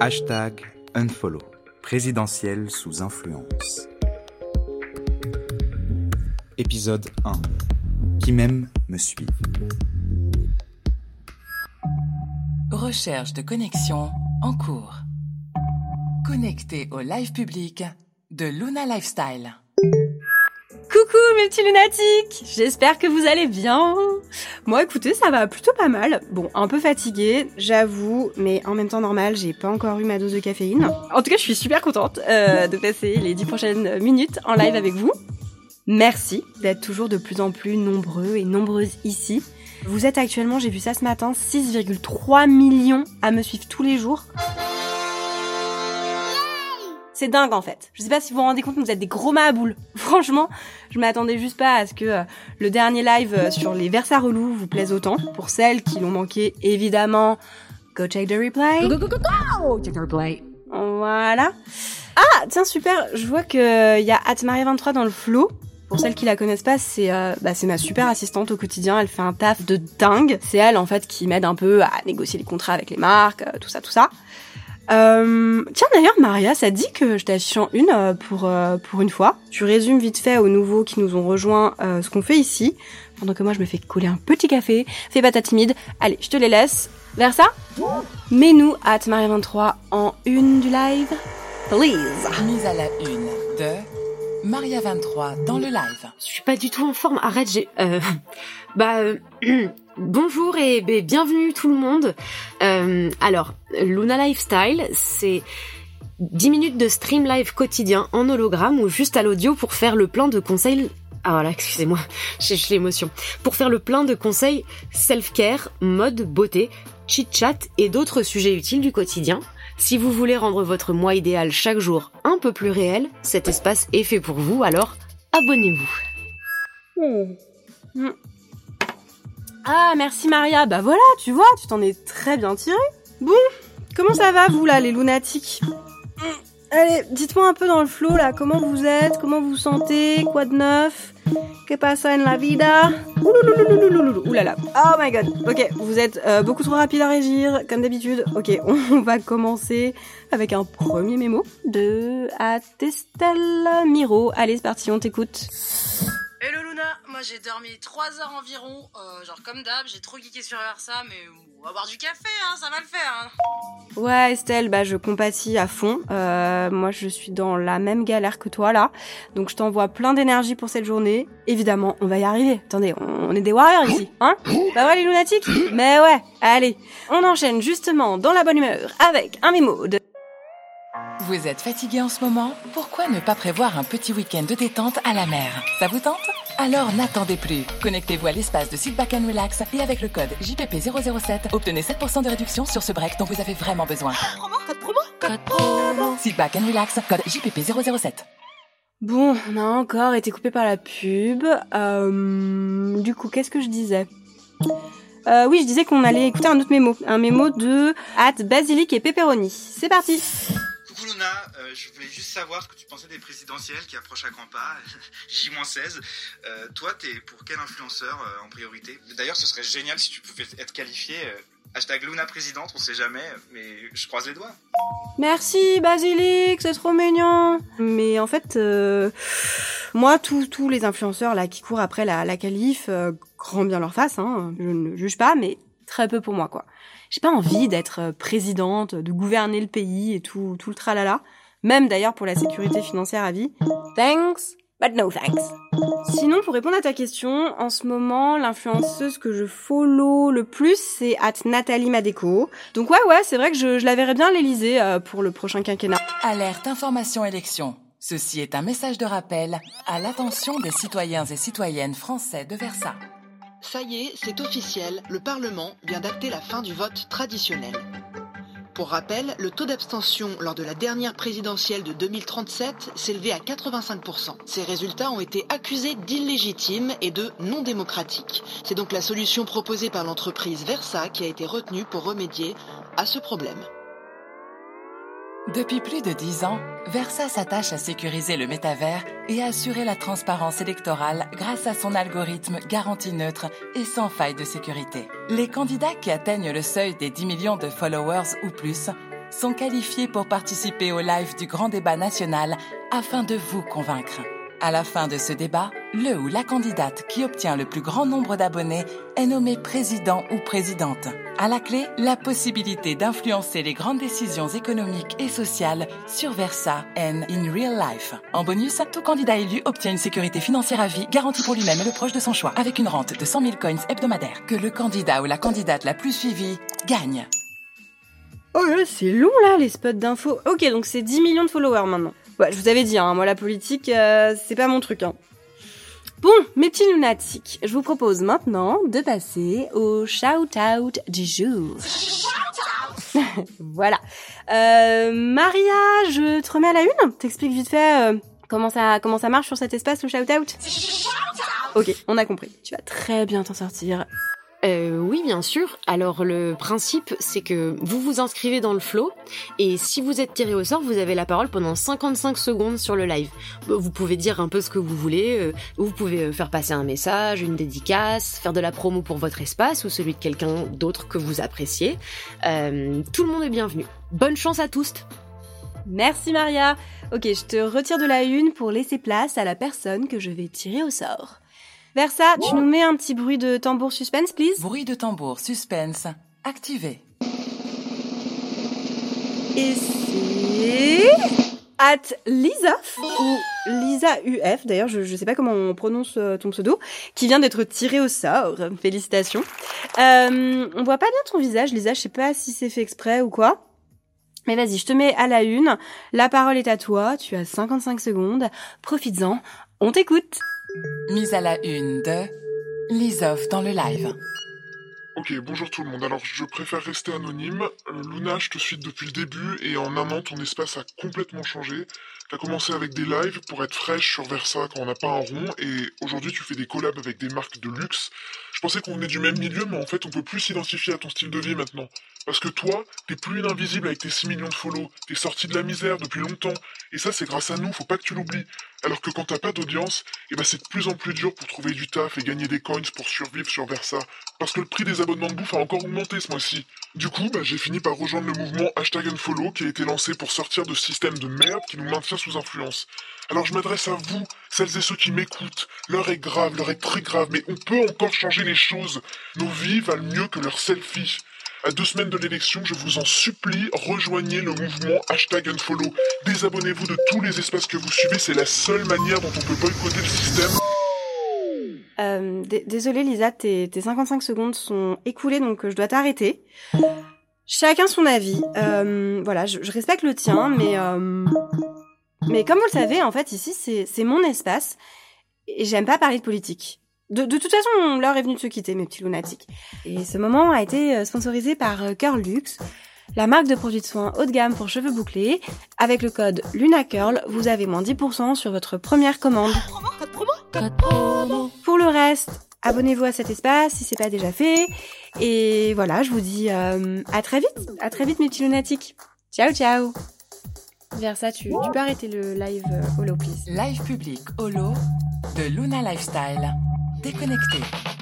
Hashtag unfollow. Présidentiel sous influence. Épisode 1. Qui m'aime me suit. Recherche de connexion en cours. Connecté au live public de Luna Lifestyle. Coucou mes petits lunatiques J'espère que vous allez bien Moi écoutez, ça va plutôt pas mal. Bon, un peu fatiguée, j'avoue, mais en même temps normal, j'ai pas encore eu ma dose de caféine. En tout cas, je suis super contente euh, de passer les dix prochaines minutes en live avec vous. Merci d'être toujours de plus en plus nombreux et nombreuses ici. Vous êtes actuellement, j'ai vu ça ce matin, 6,3 millions à me suivre tous les jours. C'est dingue en fait. Je sais pas si vous vous rendez compte, mais vous êtes des gros boules. Franchement, je m'attendais juste pas à ce que euh, le dernier live euh, sur les Versa relous vous plaise autant. Pour celles qui l'ont manqué, évidemment, go check the replay. Go, go, go, go, check the replay. Voilà. Ah, tiens, super. Je vois que y a Atmaria23 dans le flow. Pour celles qui la connaissent pas, c'est euh, bah, c'est ma super assistante au quotidien. Elle fait un taf de dingue. C'est elle en fait qui m'aide un peu à négocier les contrats avec les marques, tout ça, tout ça. Euh, tiens d'ailleurs Maria, ça dit que je t'affiche en une euh, pour euh, pour une fois. Tu résumes vite fait aux nouveaux qui nous ont rejoint euh, ce qu'on fait ici, pendant que moi je me fais coller un petit café. Fais pas ta timide. Allez, je te les laisse. Vers ça? Mets-nous at Maria23 en une du live, please. Mise à la une de Maria 23 dans le live. Je suis pas du tout en forme. Arrête, j'ai. Euh, bah. euh, bonjour et bienvenue tout le monde. Euh, alors, Luna Lifestyle, c'est 10 minutes de stream live quotidien en hologramme ou juste à l'audio pour faire le plein de conseils. Ah voilà, excusez-moi, j'ai l'émotion. Pour faire le plein de conseils self-care, mode, beauté, chit-chat et d'autres sujets utiles du quotidien. Si vous voulez rendre votre moi idéal chaque jour un peu plus réel, cet espace est fait pour vous, alors abonnez-vous. Ah merci Maria. Bah voilà, tu vois, tu t'en es très bien tiré. Bon, comment ça va vous là, les lunatiques? Allez, dites-moi un peu dans le flow là, comment vous êtes, comment vous vous sentez, quoi de neuf? Que pasa en la vida? Oulala, oh my god. Ok, vous êtes euh, beaucoup trop rapide à régir, comme d'habitude. Ok, on va commencer avec un premier mémo de Atestel Miro. Allez, c'est parti, on t'écoute. Hello Luna, moi j'ai dormi 3 heures environ, euh, genre comme d'hab, j'ai trop geeké sur Versa, mais on va boire du café, hein, ça va le faire. Hein. Ouais Estelle, bah je compatis à fond. Euh, moi je suis dans la même galère que toi là, donc je t'envoie plein d'énergie pour cette journée. Évidemment, on va y arriver. Attendez, on est des warriors ici, hein? Bah ouais les lunatiques Mais ouais, allez, on enchaîne justement dans la bonne humeur avec un mémo de Vous êtes fatigué en ce moment Pourquoi ne pas prévoir un petit week-end de détente à la mer Ça vous tente Alors n'attendez plus. Connectez-vous à l'espace de Sit Back and Relax et avec le code JPP007, obtenez 7% de réduction sur ce break dont vous avez vraiment besoin. Code promo Code promo Sit Back and Relax, code JPP007. Bon, on a encore été coupé par la pub. Euh, du coup, qu'est-ce que je disais euh, Oui, je disais qu'on allait écouter un autre mémo. Un mémo de at basilic et pepperoni. C'est parti Luna, euh, je voulais juste savoir ce que tu pensais des présidentielles qui approchent à grands pas, J-16. Euh, toi, t'es pour quel influenceur euh, en priorité? D'ailleurs, ce serait génial si tu pouvais être qualifié. euh, hashtag Luna présidente, on sait jamais, mais je croise les doigts. Merci Basilic, c'est trop mignon. Mais en fait, euh, moi, tous les influenceurs là qui courent après la, la qualif, euh, grand bien leur face, hein, je ne juge pas, mais très peu pour moi quoi. J'ai pas envie d'être euh, présidente, de gouverner le pays et tout, tout le tralala. Même d'ailleurs pour la sécurité financière à vie. Thanks, but no thanks. Sinon, pour répondre à ta question, en ce moment, l'influenceuse que je follow le plus, c'est at Nathalie Madeco. Donc ouais, ouais, c'est vrai que je, je la verrais bien l'Elysée euh, pour le prochain quinquennat. Alerte information élection. Ceci est un message de rappel à l'attention des citoyens et citoyennes français de Versa. Ça y est, c'est officiel, le Parlement vient d'acter la fin du vote traditionnel. Pour rappel, le taux d'abstention lors de la dernière présidentielle de 2037 s'élevait à 85%. Ces résultats ont été accusés d'illégitimes et de non démocratiques. C'est donc la solution proposée par l'entreprise Versa qui a été retenue pour remédier à ce problème. Depuis plus de dix ans, Versa s'attache à sécuriser le métavers et à assurer la transparence électorale grâce à son algorithme garantie neutre et sans faille de sécurité. Les candidats qui atteignent le seuil des 10 millions de followers ou plus sont qualifiés pour participer au live du grand débat national afin de vous convaincre. À la fin de ce débat, le ou la candidate qui obtient le plus grand nombre d'abonnés est nommé président ou présidente. À la clé, la possibilité d'influencer les grandes décisions économiques et sociales sur Versa and in real life. En bonus, tout candidat élu obtient une sécurité financière à vie garantie pour lui-même et le proche de son choix, avec une rente de 100 000 coins hebdomadaires. Que le candidat ou la candidate la plus suivie gagne. Oh là, c'est long là, les spots d'infos. Ok, donc c'est 10 millions de followers maintenant. Je vous avais dit, hein, moi la politique, euh, c'est pas mon truc. Hein. Bon, mes petits lunatiques, je vous propose maintenant de passer au shout-out du jour. voilà. Euh, Maria, je te remets à la une T'expliques vite fait euh, comment, ça, comment ça marche sur cet espace, le shout-out? Ok, on a compris. Tu vas très bien t'en sortir. Euh, oui, bien sûr. Alors le principe, c'est que vous vous inscrivez dans le flow et si vous êtes tiré au sort, vous avez la parole pendant 55 secondes sur le live. Vous pouvez dire un peu ce que vous voulez, euh, vous pouvez euh, faire passer un message, une dédicace, faire de la promo pour votre espace ou celui de quelqu'un d'autre que vous appréciez. Euh, tout le monde est bienvenu. Bonne chance à tous. Merci Maria. Ok, je te retire de la une pour laisser place à la personne que je vais tirer au sort. Versa, tu nous mets un petit bruit de tambour suspense, please Bruit de tambour suspense activé. Et c'est... At Lisof, ou Lisa UF, d'ailleurs je, je sais pas comment on prononce euh, ton pseudo, qui vient d'être tiré au sort. Félicitations. Euh, on voit pas bien ton visage, Lisa, je sais pas si c'est fait exprès ou quoi. Mais vas-y, je te mets à la une. La parole est à toi, tu as 55 secondes. Profites-en, on t'écoute. Mise à la une de Lisov dans le live. Ok, bonjour tout le monde. Alors, je préfère rester anonyme. Euh, Luna, je te suis depuis le début et en un an, ton espace a complètement changé. T'as commencé avec des lives pour être fraîche sur Versa quand on n'a pas un rond et aujourd'hui, tu fais des collabs avec des marques de luxe. Je pensais qu'on venait du même milieu, mais en fait, on peut plus s'identifier à ton style de vie maintenant. Parce que toi, t'es plus une invisible avec tes 6 millions de follow. T'es sorti de la misère depuis longtemps. Et ça, c'est grâce à nous, faut pas que tu l'oublies. Alors que quand t'as pas d'audience, eh ben c'est de plus en plus dur pour trouver du taf et gagner des coins pour survivre sur Versa. Parce que le prix des abonnements de bouffe a encore augmenté ce mois-ci. Du coup, bah, j'ai fini par rejoindre le mouvement hashtag unfollow qui a été lancé pour sortir de ce système de merde qui nous maintient sous influence. Alors je m'adresse à vous, celles et ceux qui m'écoutent. L'heure est grave, l'heure est très grave, mais on peut encore changer les choses. Nos vies valent mieux que leurs selfies. À deux semaines de l'élection, je vous en supplie, rejoignez le mouvement hashtag unfollow. Désabonnez-vous de tous les espaces que vous suivez, c'est la seule manière dont on peut boycotter le système. Euh, désolée Lisa, tes, tes 55 secondes sont écoulées, donc euh, je dois t'arrêter. Chacun son avis. Euh, voilà, je, je respecte le tien, mais... euh, mais comme vous le savez, en fait, ici, c'est mon espace, et j'aime pas parler de politique. De, de toute façon, l'heure est venue de se quitter, mes petits lunatiques. Et ce moment a été euh, sponsorisé par euh, Curl Luxe, la marque de produits de soins haut de gamme pour cheveux bouclés. Avec le code LunaCurl, vous avez moins 10% sur votre première commande. Pour le reste, abonnez-vous à cet espace si c'est pas déjà fait. Et voilà, je vous dis euh, à très vite. À très vite, mes petits lunatiques. Ciao, ciao. Versa, tu, tu peux arrêter le live euh, holo, please. Live public holo de Luna Lifestyle. Déconnecté.